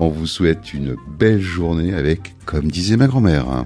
On vous souhaite une belle journée avec, comme disait ma grand-mère.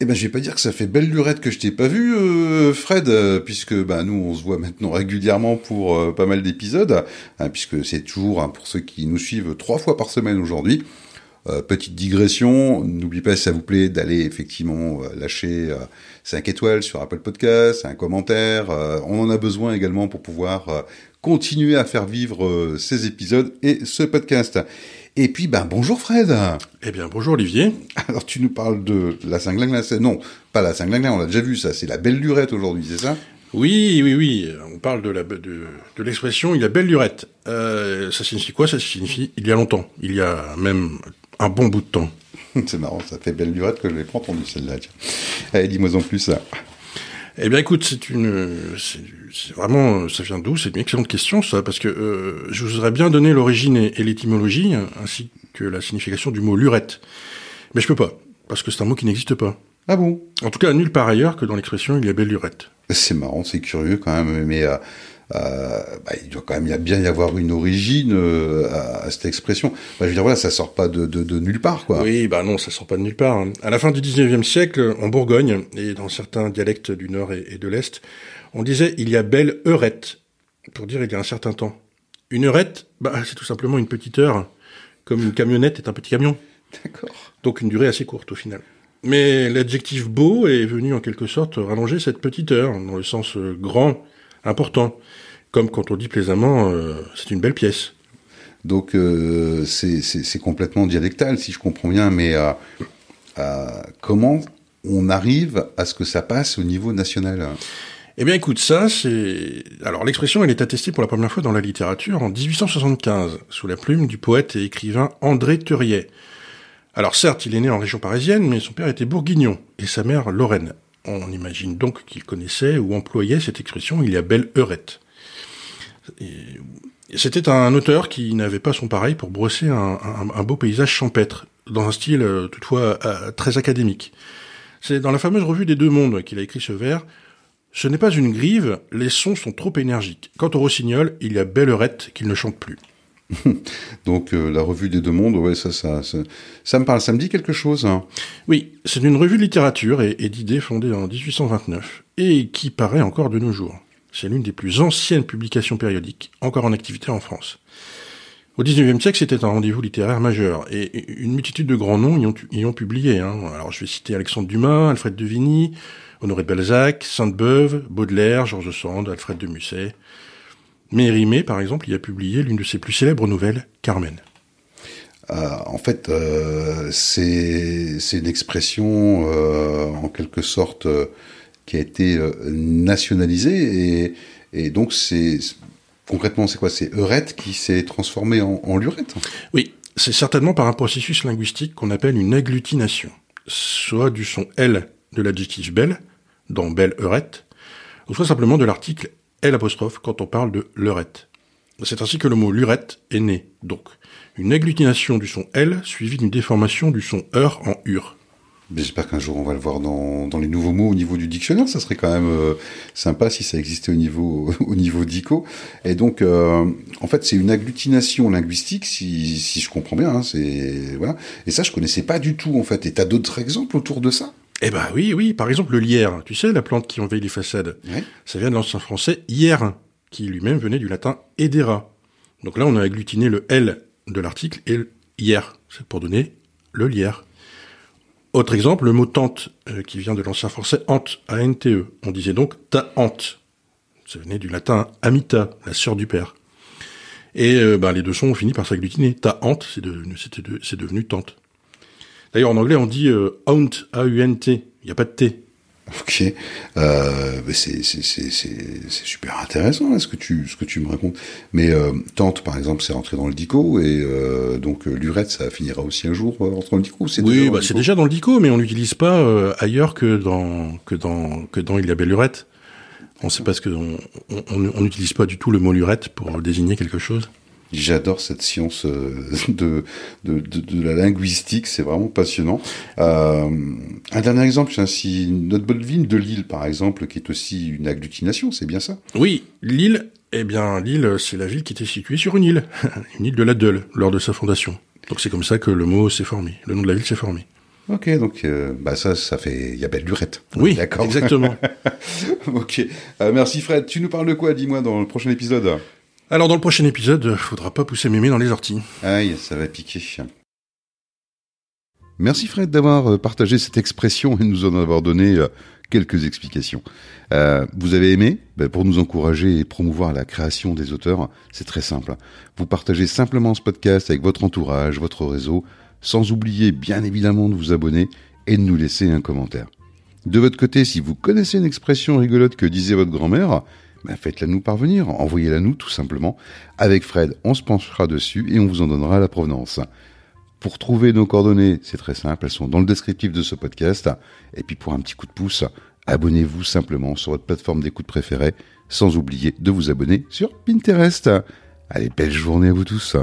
Eh ben, je vais pas dire que ça fait belle lurette que je t'ai pas vu, euh, Fred, euh, puisque bah nous on se voit maintenant régulièrement pour euh, pas mal d'épisodes, hein, puisque c'est toujours hein, pour ceux qui nous suivent trois fois par semaine aujourd'hui. Petite digression, n'oubliez pas si ça vous plaît d'aller effectivement lâcher 5 étoiles sur Apple Podcast, un commentaire. on en a besoin également pour pouvoir continuer à faire vivre euh, ces épisodes et ce podcast. Et puis, ben, bonjour Fred. Eh bien, bonjour Olivier. Alors, tu nous parles de la cinglingue, non, pas la cinglingue, on l'a déjà vu, ça, c'est la belle lurette aujourd'hui, c'est ça? Oui, oui, oui, on parle de la de, de l'expression il y a belle lurette. Euh, ça signifie quoi? Ça signifie il y a longtemps, il y a même un bon bout de temps. c'est marrant, ça fait belle lurette que je l'ai pas entendu celle-là. Allez, dis-moi en plus. Eh bien, écoute, c'est une, c'est vraiment, ça vient d'où C'est une excellente question, ça, parce que euh, je vous aurais bien donné l'origine et, l'étymologie, ainsi que la signification du mot lurette. Mais je peux pas, parce que c'est un mot qui n'existe pas. Ah bon? En tout cas, nulle part ailleurs que dans l'expression il y a belle lurette. C'est marrant, c'est curieux quand même, mais euh, bah, il doit quand même bien y avoir une origine euh, à, cette expression. Bah, je veux dire, voilà, ça sort pas de, de, de, nulle part, quoi. Oui, bah non, ça sort pas de nulle part. À la fin du 19e siècle, en Bourgogne, et dans certains dialectes du Nord et, de l'Est, on disait il y a belle heurette, pour dire il y a un certain temps. Une heurette, bah, c'est tout simplement une petite heure, comme une camionnette est un petit camion. D'accord. Donc une durée assez courte au final. Mais l'adjectif beau est venu en quelque sorte rallonger cette petite heure, dans le sens euh, grand, important. Comme quand on dit plaisamment, euh, c'est une belle pièce. Donc euh, c'est complètement dialectal, si je comprends bien, mais comment on arrive à ce que ça passe au niveau national? Eh bien, écoute, ça, c'est... Alors, l'expression, elle est attestée pour la première fois dans la littérature en 1875, sous la plume du poète et écrivain André Theuriet. Alors, certes, il est né en région parisienne, mais son père était bourguignon, et sa mère Lorraine. On imagine donc qu'il connaissait ou employait cette expression il y a belle heurette. C'était un auteur qui n'avait pas son pareil pour brosser un, beau paysage champêtre, dans un style euh, toutefois euh, très académique. C'est dans la fameuse revue des Deux Mondes qu'il a écrit ce vers, ce n'est pas une grive, les sons sont trop énergiques. Quant au rossignol, il y a belle heurette qu'il ne chante plus. Donc euh, la revue des deux mondes, ouais, ça, ça, ça, me parle, ça me dit quelque chose. Hein. Oui, c'est une revue de littérature et, d'idées fondée en 1829 et qui paraît encore de nos jours. C'est l'une des plus anciennes publications périodiques encore en activité en France. Au XIXe siècle, c'était un rendez-vous littéraire majeur et une multitude de grands noms y ont, publié. Hein. Alors je vais citer Alexandre Dumas, Alfred de Vigny, Honoré Balzac, Sainte-Beuve, Baudelaire, Georges Sand, Alfred de Musset. Mérimée, par exemple, y a publié l'une de ses plus célèbres nouvelles, Carmen. Euh, en fait, euh, c'est une expression, euh, en quelque sorte, qui a été nationalisée, et, et donc c'est concrètement, c'est quoi? C'est Eurette qui s'est transformé en, en lurette? Oui, c'est certainement par un processus linguistique qu'on appelle une agglutination, soit du son L de l'adjectif belle, dans belle heurette, ou soit simplement de l'article L apostrophe quand on parle de leurette. C'est ainsi que le mot lurette est né, donc. Une agglutination du son L suivie d'une déformation du son heure en ur. J'espère qu'un jour on va le voir dans, les nouveaux mots au niveau du dictionnaire. Ça serait quand même euh, sympa si ça existait au niveau au niveau d'ICO. Et donc, euh, en fait, c'est une agglutination linguistique, si, je comprends bien. Hein. Et ça, je connaissais pas du tout en fait. Et t'as d'autres exemples autour de ça? Eh ben oui, oui. Par exemple, le lierre. Tu sais, la plante qui envahit les façades. Ça vient de l'ancien français hier, qui lui-même venait du latin edera. Donc là, on a agglutiné le L de l'article et hier. C'est pour donner le lierre. Autre exemple, le mot tante, euh, qui vient de l'ancien français ante, A-N-T-E. On disait donc ta hante. Ça venait du latin amita, la sœur du père. Et euh, bah, les deux sons ont fini par s'agglutiner. Ta hante, c'est devenu, c'est devenu tante. D'ailleurs, en anglais, on dit euh, aunt, A-U-N-T. Il n'y a pas de T. Ok, euh, c'est super intéressant là, ce que tu ce que tu me racontes. Mais euh, tante, par exemple, c'est rentré dans le dico et euh, donc euh, l'urette, ça finira aussi un jour euh, dans le dico. Oui, bah, c'est déjà dans le dico, mais on n'utilise pas euh, ailleurs que dans que dans que dans il y a belle lurette. On sait parce que on n'utilise pas du tout le mot lurette pour désigner quelque chose. J'adore cette science euh, de, de, de, de, la linguistique, c'est vraiment passionnant. Euh, un dernier exemple, ainsi notre bonne ville de Lille, par exemple, qui est aussi une agglutination, c'est bien ça? Oui, Lille, eh bien, Lille, c'est la ville qui était située sur une île, une île de la Deule, lors de sa fondation. Donc c'est comme ça que le mot s'est formé, le nom de la ville s'est formé. Ok, donc euh, bah ça, ça fait, il y a belle lurette. Oui, d'accord, exactement. ok, euh, merci Fred. Tu nous parles de quoi, dis-moi, dans le prochain épisode alors dans le prochain épisode, faudra pas pousser mémé dans les orties. Aïe, ça va piquer. Merci Fred d'avoir euh, partagé cette expression et nous en avoir donné euh, quelques explications. Euh, vous avez aimé? Ben, Pour nous encourager et promouvoir la création des auteurs, c'est très simple. Vous partagez simplement ce podcast avec votre entourage, votre réseau, sans oublier bien évidemment de vous abonner et de nous laisser un commentaire. De votre côté, si vous connaissez une expression rigolote que disait votre grand-mère, ben faites-la nous parvenir, envoyez-la nous tout simplement. Avec Fred, on se penchera dessus et on vous en donnera la provenance. Pour trouver nos coordonnées, c'est très simple, elles sont dans le descriptif de ce podcast. Et puis pour un petit coup de pouce, abonnez-vous simplement sur votre plateforme d'écoute préférée, sans oublier de vous abonner sur Pinterest. Allez, belle journée à vous tous.